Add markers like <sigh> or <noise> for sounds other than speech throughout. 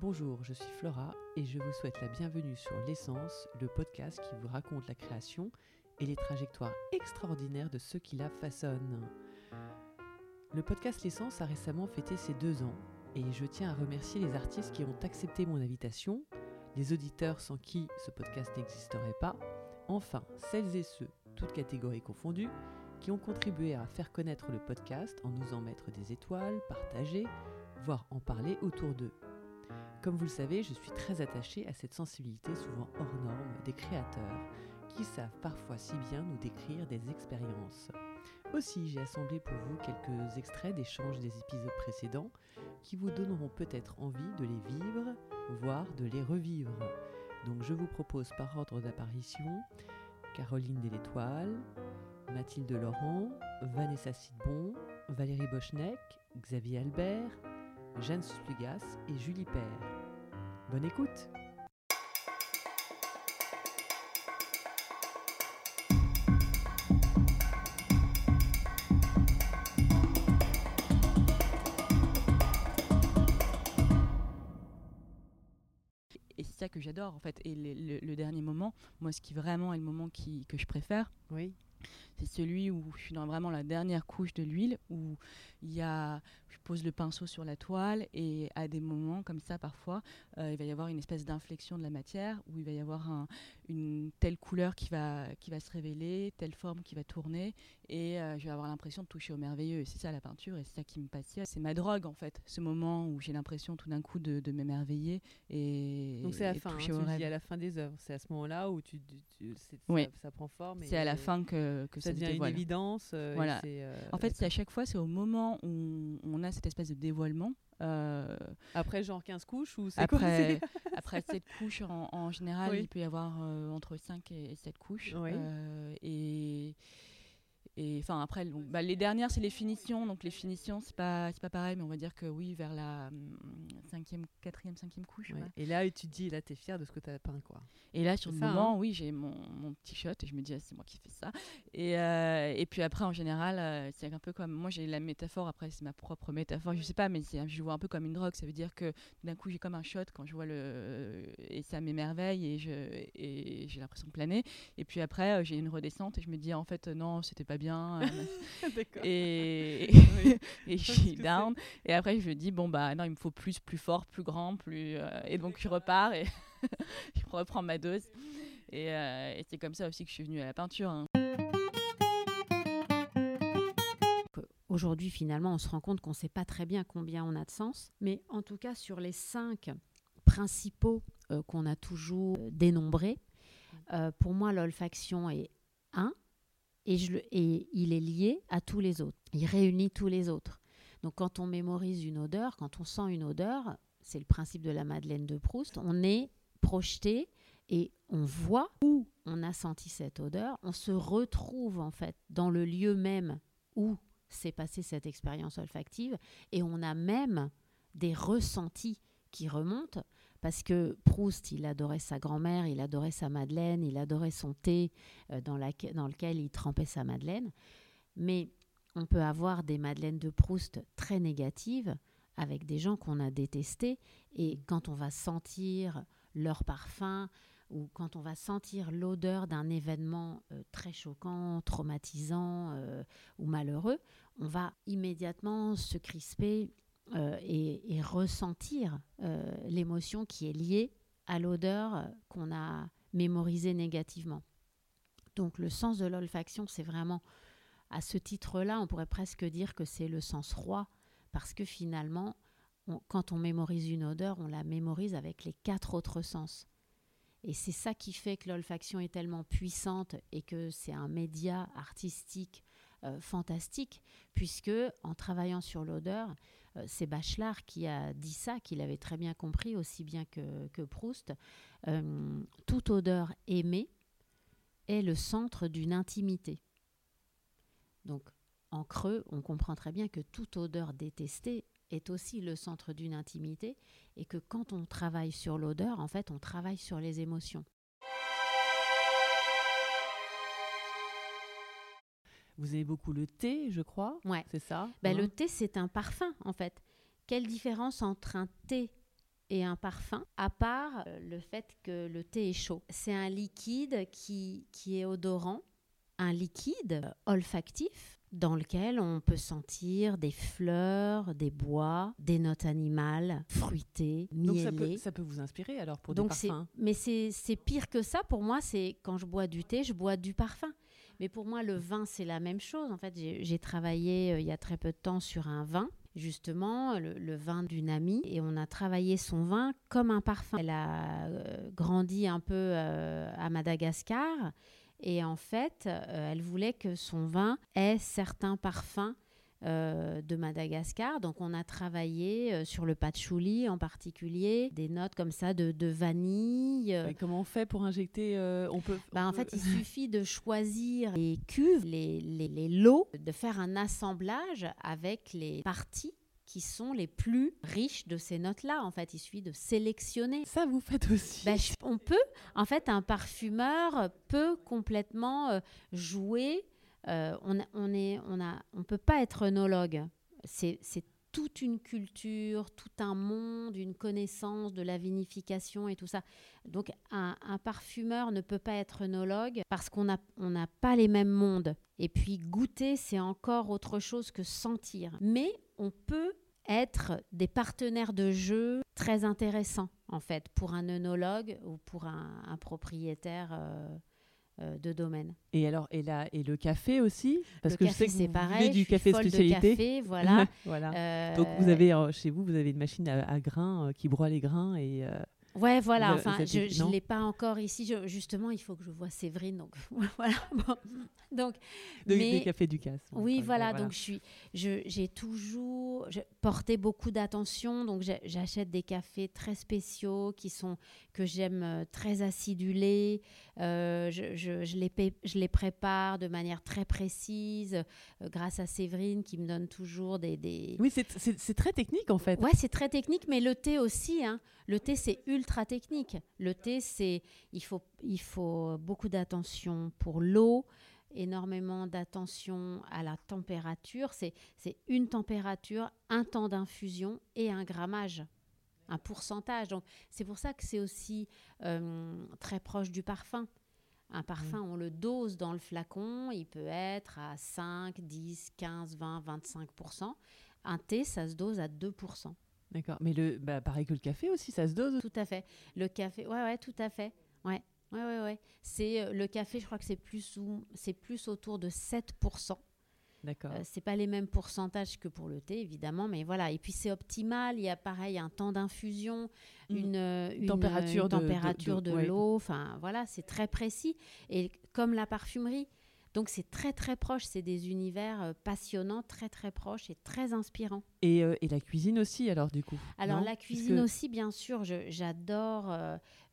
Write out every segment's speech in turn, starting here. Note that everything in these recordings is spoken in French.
Bonjour, je suis Flora et je vous souhaite la bienvenue sur L'essence, le podcast qui vous raconte la création et les trajectoires extraordinaires de ceux qui la façonnent. Le podcast L'essence a récemment fêté ses deux ans et je tiens à remercier les artistes qui ont accepté mon invitation, les auditeurs sans qui ce podcast n'existerait pas, enfin celles et ceux, toutes catégories confondues, qui ont contribué à faire connaître le podcast en nous en mettre des étoiles, partager, voire en parler autour d'eux. Comme vous le savez, je suis très attachée à cette sensibilité souvent hors norme des créateurs qui savent parfois si bien nous décrire des expériences. Aussi, j'ai assemblé pour vous quelques extraits d'échanges des épisodes précédents qui vous donneront peut-être envie de les vivre, voire de les revivre. Donc je vous propose par ordre d'apparition Caroline Delétoile, Mathilde Laurent, Vanessa Sidbon, Valérie Bochneck, Xavier Albert, Jeanne Splugas et Julie Père. Bonne écoute Et c'est ça que j'adore en fait. Et le, le- le dernier moment, moi ce qui vraiment est le moment qui, que je préfère, Oui, c'est celui où je suis dans vraiment la dernière couche de l'huile, où il y a, je pose le pinceau sur la toile et à des moments comme ça parfois, euh, il va y avoir une espèce d'inflexion de la matière, où il va y avoir un- une telle couleur qui va, qui va se révéler, telle forme qui va tourner, et euh, je vais avoir l'impression de toucher au merveilleux. Et c'est ça la peinture, et c'est ça qui me passionne. C'est ma drogue en fait, ce moment où j'ai l'impression tout d'un coup de, de m'émerveiller et donc c'est à la fin, hein, toucher tu dis à la fin des œuvres. C'est à ce moment-là où tu, tu- tu- c'est- Oui. ça, ça prend forme. C'est à la fin que, que ça devient une évidence. euh, Voilà. euh, En fait, c'est à chaque fois, c'est au moment où on a cette espèce de dévoilement. euh, Après genre 15 couches ou après, <laughs> après cette couche, en, en général, Oui. il peut y avoir euh, entre 5 et 7 couches. Oui. euh, et et enfin après, donc, bah, les dernières, c'est les finitions. Donc les finitions, c'est pas, c'est pas pareil, mais on va dire que oui, vers la hum, cinquième, quatrième, cinquième couche. Ouais. Et là, tu te dis, là, tu es fier de ce que tu as peint, quoi. Et là, sur le ça, hein. moment, oui, j'ai mon, mon petit shot et je me dis, ah, c'est moi qui fais ça. Et, euh, et puis après, en général, euh, c'est un peu comme. Moi, j'ai la métaphore, après, c'est ma propre métaphore, je sais pas, mais je vois un peu comme une drogue. Ça veut dire que d'un coup, j'ai comme un shot quand je vois le. Et ça m'émerveille et je- et j'ai l'impression de planer. Et puis après, euh, j'ai une redescente et je me dis, en fait, non, c'était pas bien. Euh, <laughs> et, Oui. <laughs> et je suis down. Et après, je me dis, bon, bah non, il me faut plus, plus fort, plus grand, plus. euh, et donc, je repars et <laughs> je reprends ma dose. Et, euh, et c'est comme ça aussi que je suis venue à la peinture. hein. Aujourd'hui, finalement, on se rend compte qu'on ne sait pas très bien combien on a de sens. Mais en tout cas, sur les cinq principaux euh, qu'on a toujours dénombrés, euh, pour moi, l'olfaction est un et, il est lié à tous les autres. Il réunit tous les autres. Donc, quand on mémorise une odeur, quand on sent une odeur, c'est le principe de la Madeleine de Proust, on est projeté et on voit où on a senti cette odeur. On se retrouve en fait dans le lieu même où s'est passée cette expérience olfactive et on a même des ressentis qui remontent parce que Proust, il adorait sa grand-mère, il adorait sa madeleine, il adorait son thé euh, dans, lequel il trempait sa madeleine. Mais on peut avoir des madeleines de Proust très négatives avec des gens qu'on a détestés et quand on va sentir leur parfum ou quand on va sentir l'odeur d'un événement euh, très choquant, traumatisant euh, ou malheureux, on va immédiatement se crisper et, et ressentir euh, l'émotion qui est liée à l'odeur euh, qu'on a mémorisée négativement. Donc le sens de l'olfaction, c'est vraiment, à ce titre-là, on pourrait presque dire que c'est le sens roi, parce que finalement, quand on mémorise une odeur, on la mémorise avec les quatre autres sens. Et c'est ça qui fait que l'olfaction est tellement puissante et que c'est un média artistique euh, fantastique, puisque en travaillant sur l'odeur, euh, c'est Bachelard qui a dit ça, qu'il avait très bien compris, aussi bien que, Proust. Euh, toute odeur aimée est le centre d'une intimité. Donc, en creux, on comprend très bien que toute odeur détestée est aussi le centre d'une intimité et que quand on travaille sur l'odeur, en fait, on travaille sur les émotions. Vous aimez beaucoup le thé, je crois. Ouais. C'est ça Ben, hein Le thé, c'est un parfum, en fait. Quelle différence entre un thé et un parfum, à part euh, le fait que le thé est chaud? C'est un liquide qui, qui est odorant, un liquide olfactif dans lequel on peut sentir des fleurs, des bois, des notes animales, fruitées, Donc ça peut, ça peut vous inspirer alors pour Donc des parfums? mais c'est, c'est pire que ça pour moi. C'est quand je bois du thé, je bois du parfum. Mais pour moi, le vin, c'est la même chose. En fait, j'ai, travaillé euh, il y a très peu de temps sur un vin, justement, le, le vin d'une amie, et on a travaillé son vin comme un parfum. Elle a euh, grandi un peu euh, à Madagascar, et en fait, euh, elle voulait que son vin ait certains parfums euh, de Madagascar. Donc on a travaillé euh, sur le patchouli en particulier, des notes comme ça de, de vanille. euh, Et comment on fait pour injecter euh, On peut. bah, en peut- fait, il <laughs> suffit de choisir les cuves, les, les- les lots, de faire un assemblage avec les parties qui sont les plus riches de ces notes-là. En fait, il suffit de sélectionner. Ça, vous faites aussi. Ben, je- on peut, en fait, un parfumeur peut complètement jouer. Euh, on, on peut pas être œnologue. C'est, toute une culture, tout un monde, une connaissance de la vinification et tout ça. Donc, un, parfumeur ne peut pas être œnologue parce qu'on n'a pas les mêmes mondes. Et puis, goûter, c'est encore autre chose que sentir. Mais on peut être des partenaires de jeu très intéressants, en fait, pour un œnologue ou pour un, propriétaire euh, de domaine. Et alors, et là, et le café aussi Parce le que café, je sais que c'est pareil. buvez je du suis café folle de spécialité. café, <laughs> voilà. voilà. Euh, Donc vous avez euh, chez vous, vous avez une machine à, à grains euh, qui broie les grains et euh, Ouais, voilà. Enfin, je ne l'ai pas encore ici. Je- justement, il faut que je vois Séverine. Donc, <laughs> voilà. Bon. Donc, de- mais- des cafés du casse. Oui, voilà. Donc, je suis, je- j'ai toujours porté beaucoup d'attention. Donc, j'achète des cafés très spéciaux qui sont que j'aime euh, très acidulés. Euh, je, je- je les je les prépare de manière très précise, euh, grâce à Séverine qui me donne toujours des, des, Oui, c'est très technique en fait. Ouais, c'est très technique, mais le thé aussi. hein. Le thé, c'est ultra technique. Le thé, c'est il faut, il faut beaucoup d'attention pour l'eau, énormément d'attention à la température. C'est c'est une température, un temps d'infusion et un grammage, un pourcentage. Donc c'est pour ça que c'est aussi euh, très proche du parfum. Un parfum, on le dose dans le flacon, il peut être à 5, 10, 15, 20, 25% Un thé, ça se dose à 2 D'accord. Mais le, bah, pareil que le café aussi, ça se dose. Tout à fait. Le café, ouais, ouais, tout à fait. Ouais, ouais, ouais, ouais. C'est euh, le café, je crois que c'est plus c'est plus autour de 7 D'accord. Euh, c'est pas les mêmes pourcentages que pour le thé, évidemment, mais voilà. Et puis c'est optimal. Il y a pareil un temps d'infusion, Mm. une, euh, une, Température une de- de- température de, de- ouais. l'eau. Enfin voilà, c'est très précis. Et comme la parfumerie, donc c'est très très proche. C'est des univers euh, passionnants, très très proches et très inspirants. Et, euh, et la cuisine aussi, alors du coup. Alors la cuisine aussi, bien sûr, j'adore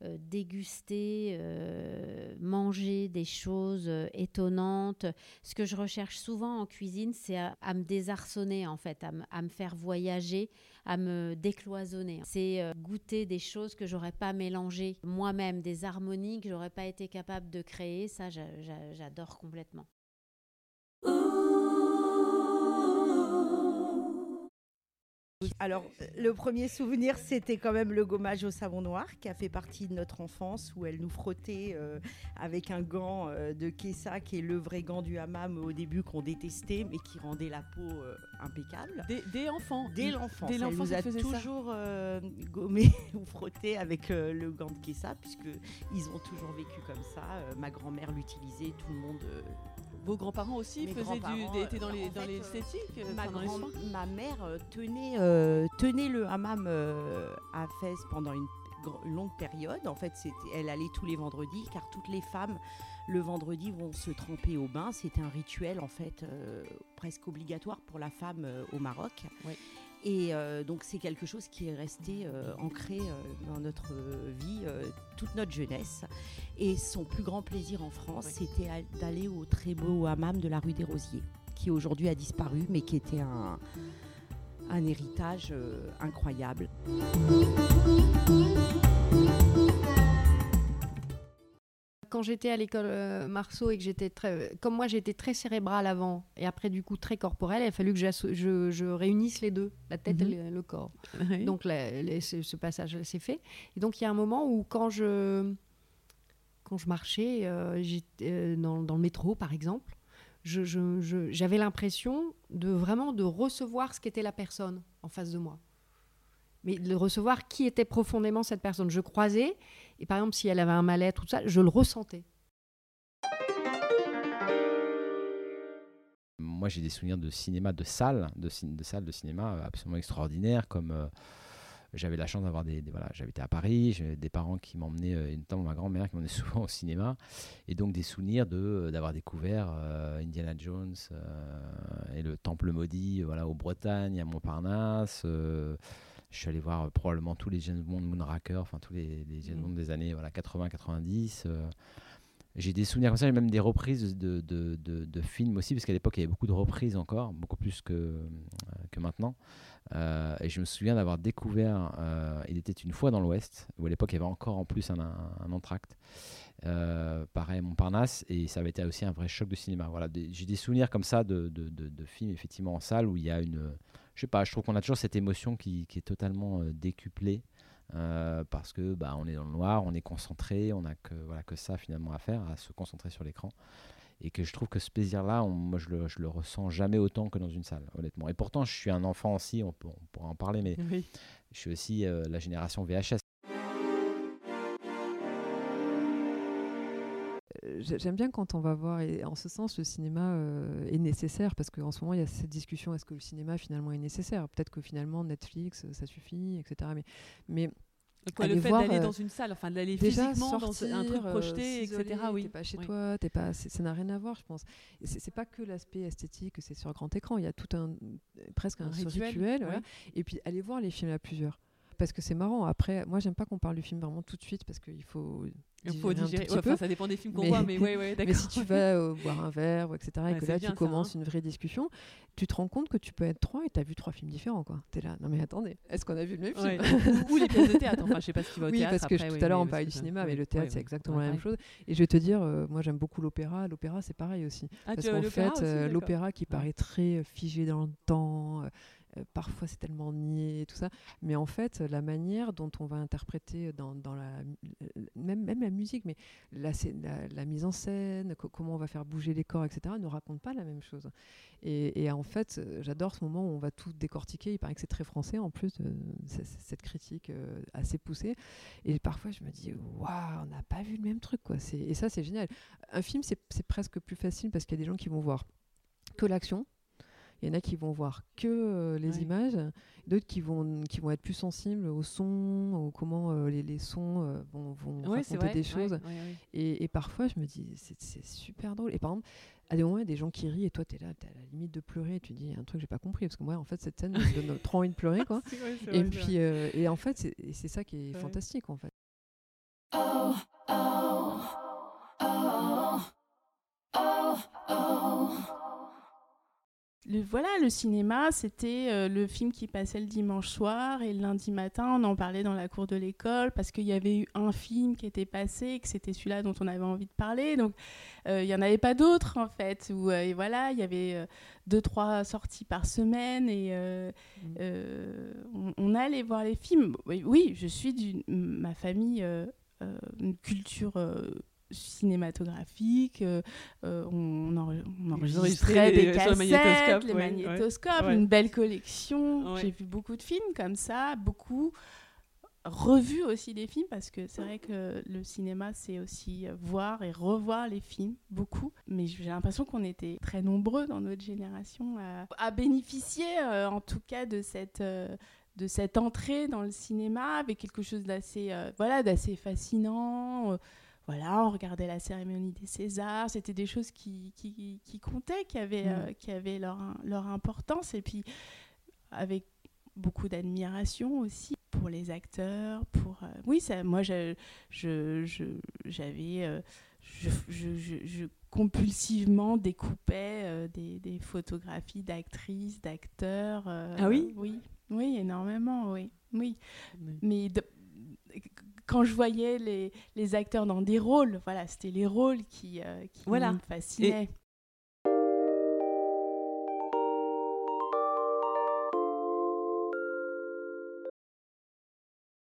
euh, déguster, euh, manger des choses euh, étonnantes. Ce que je recherche souvent en cuisine, c'est à, me désarçonner, en fait, à, me- à me faire voyager, à me décloisonner. C'est goûter des choses que j'aurais pas mélangées moi-même, des harmonies que j'aurais pas été capable de créer. Ça, j'a- j'a- j'adore complètement. Alors, le premier souvenir, c'était quand même le gommage au savon noir, qui a fait partie de notre enfance, où elle nous frottait euh, avec un gant euh, de Kessa, qui est le vrai gant du hammam au début qu'on détestait, mais qui rendait la peau euh, impeccable. Des, des enfants. Dès Ils- l'enfance, dès elle l'enfance, nous a elle faisait ça. toujours gommé <laughs> ou frotté avec le gant de Kessa, puisque ils ont toujours vécu comme ça. Ma grand-mère l'utilisait, tout le monde. Euh, Vos grands-parents aussi Mes faisaient du, des- étaient dans euh, les dans fait, les euh, esthétiques, euh, ma, enfin, dans les grand- soins. ma mère euh, tenait, euh, tenait le hammam euh, à Fès pendant une, longue période. En fait, c'était- elle allait tous les vendredis, car toutes les femmes, le vendredi, vont se tremper au bain. C'était un rituel, en fait, euh, presque obligatoire pour la femme euh, au Maroc. Oui. Et euh, donc, c'est quelque chose qui est resté euh, ancré euh, dans notre vie toute notre jeunesse. Et son plus grand plaisir en France, Oui. c'était d'aller au très beau hammam de la rue des Rosiers, qui aujourd'hui a disparu, mais qui était un, un héritage euh, incroyable. Quand j'étais à l'école euh, Marceau et que j'étais très. Comme moi, j'étais très cérébrale avant et après, du coup, très corporelle, il a fallu que je, je réunisse les deux, la tête Mhm. et le, corps. Oui. Donc, la- ce, ce passage s'est fait. Et donc, il y a un moment où, quand je, quand je marchais euh, euh, dans, dans le métro, par exemple, j'avais l'impression de vraiment de recevoir ce qu'était la personne en face de moi. Mais de recevoir qui était profondément cette personne. Je croisais, et par exemple, si elle avait un mal-être, tout ça, je le ressentais. Moi, j'ai des souvenirs de cinéma, de salles, de, salles de cinéma euh, absolument extraordinaires, comme euh, j'avais la chance d'avoir des, des- voilà, j'habitais à Paris, j'avais des parents qui m'emmenaient, euh, notamment ma grand-mère qui m'emmenait <laughs> souvent au cinéma, et donc des souvenirs de euh, d'avoir découvert Indiana Jones et le Temple maudit, voilà, aux Bretagnes, à Montparnasse. Je suis allé voir euh, probablement tous les James Bond Moonraker, enfin tous les, les James Mhm. Bond des années voilà, 80-90. euh, j'ai des souvenirs comme ça, j'ai même des reprises de, de, de- de films aussi, parce qu'à l'époque, il y avait beaucoup de reprises encore, beaucoup plus que, euh, que maintenant. Euh, et je me souviens d'avoir découvert euh, Il était une fois dans l'Ouest, où à l'époque, il y avait encore en plus un, un, un entracte. Euh, pareil, à Montparnasse, et ça avait été aussi un vrai choc de cinéma. Voilà, j'ai des souvenirs comme ça de, de, de- de films, effectivement, en salle, où il y a une. Je sais pas, je trouve qu'on a toujours cette émotion qui, qui est totalement euh, décuplée. euh, parce que bah, on est dans le noir, on est concentré, on n'a que, voilà, que ça finalement à faire, à se concentrer sur l'écran. Et que je trouve que ce plaisir-là, moi je le, je le ressens jamais autant que dans une salle, honnêtement. Et pourtant, je suis un enfant aussi, on, peut- on pourra en parler, mais Oui. je suis aussi euh, la génération VHS. J'aime bien quand on va voir, et en ce sens, le cinéma euh, est nécessaire, parce qu'en ce moment, il y a cette discussion, est-ce que le cinéma finalement est nécessaire? Peut-être que finalement, Netflix, euh, ça suffit, etc. Mais, le fait d'aller euh, dans une salle, enfin d'aller physiquement dans sortir, un truc projeté, etc. Oui. T'es pas chez Oui. toi, t'es pas, ça n'a rien à voir, je pense. C'est pas que l'aspect esthétique, c'est sur grand écran. Il y a tout un, presque un, rituel, rituel, oui. voilà. Et puis aller voir les films à plusieurs. Parce que c'est marrant. Après, moi, j'aime pas qu'on parle du film vraiment tout de suite parce qu'il faut. Il faut digérer Ouais, enfin, ça dépend des films qu'on voit, <laughs> mais ouais, ouais, d'accord. Mais si tu vas euh, boire un verre, etc., et que là bien, tu ça, commences hein. une vraie discussion, tu te rends compte que tu peux être trois et tu as vu trois films différents. quoi. Tu es là, non mais attendez, est-ce qu'on a vu le même film? Ou, les pièces de théâtre. Enfin, je sais pas ce qui va au Oui, théâtre. parce que après, je- tout à l'heure on parlait du cinéma, mais le théâtre c'est exactement la même chose. Et je vais te dire, euh, moi j'aime beaucoup l'opéra. L'opéra c'est pareil aussi. Ah, Parce qu'en fait, euh, l'opéra qui paraît très euh, figé dans le temps, parfois c'est tellement niais et tout ça, mais en fait, la manière dont on va interpréter dans, dans euh, même, la musique, mais la, mise en scène, co- comment on va faire bouger les corps, etc., ne raconte pas la même chose. Et, en fait, euh, j'adore ce moment où on va tout décortiquer. Il paraît que c'est très français en plus, euh, c- cette critique euh, assez poussée. Et parfois, je me dis, waouh, on n'a pas vu le même truc. Quoi. Et ça, c'est génial. Un film, c'est presque plus facile parce qu'il y a des gens qui vont voir que l'action. Il y en a qui vont voir que euh, les Ouais. images, d'autres qui vont, qui vont être plus sensibles au son, au comment euh, les, les sons euh, vont, vont Ouais, raconter vrai. des choses. ouais. Et, et parfois, je me dis, c'est- super drôle. Et par exemple, à des moments, il y a des gens qui rient et toi, tu es là, tu à la limite de pleurer. Tu dis, un truc que j'ai pas compris. Parce que moi, en fait, cette scène me donne trop envie de pleurer. Quoi. <laughs> Vrai, Et vrai, puis, et en fait, c'est et c'est ça qui est fantastique, en fait. Le, voilà, le cinéma, c'était euh, le film qui passait le dimanche soir et le lundi matin, on en parlait dans la cour de l'école parce qu'il y avait eu un film qui était passé et que c'était celui-là dont on avait envie de parler. Donc, euh, il n'y en avait pas d'autres en fait. Où, euh, et voilà, il y avait deux, trois sorties par semaine et euh, Mm. euh, on, on allait voir les films. Oui, oui, je suis d'une. Ma famille, une culture. Cinématographique, euh, euh, on, en- on enregistraient enregistrait les- des cassettes, les ouais, ouais. magnétoscopes, Ouais. une belle collection. Ouais. J'ai vu beaucoup de films comme ça, beaucoup revu aussi des films parce que c'est vrai que le cinéma c'est aussi voir et revoir les films beaucoup mais j'ai l'impression qu'on était très nombreux dans notre génération à, à bénéficier euh, en tout cas de cette euh, de cette entrée dans le cinéma avec quelque chose d'assez euh, voilà d'assez fascinant voilà, on regardait la cérémonie des Césars, c'était des choses qui, qui, qui comptaient, qui avaient, Mm. euh, qui avaient leur, leur importance, et puis avec beaucoup d'admiration aussi pour les acteurs, pour... euh, oui, ça, moi, j'avais... euh, je, je- je- je compulsivement découpais euh, des, des photographies d'actrices, d'acteurs. Ah oui? Oui, oui, énormément, oui. oui. Oui. Mais de- quand je voyais les, les acteurs dans des rôles, voilà, c'était les rôles qui, euh, qui Voilà. me fascinaient.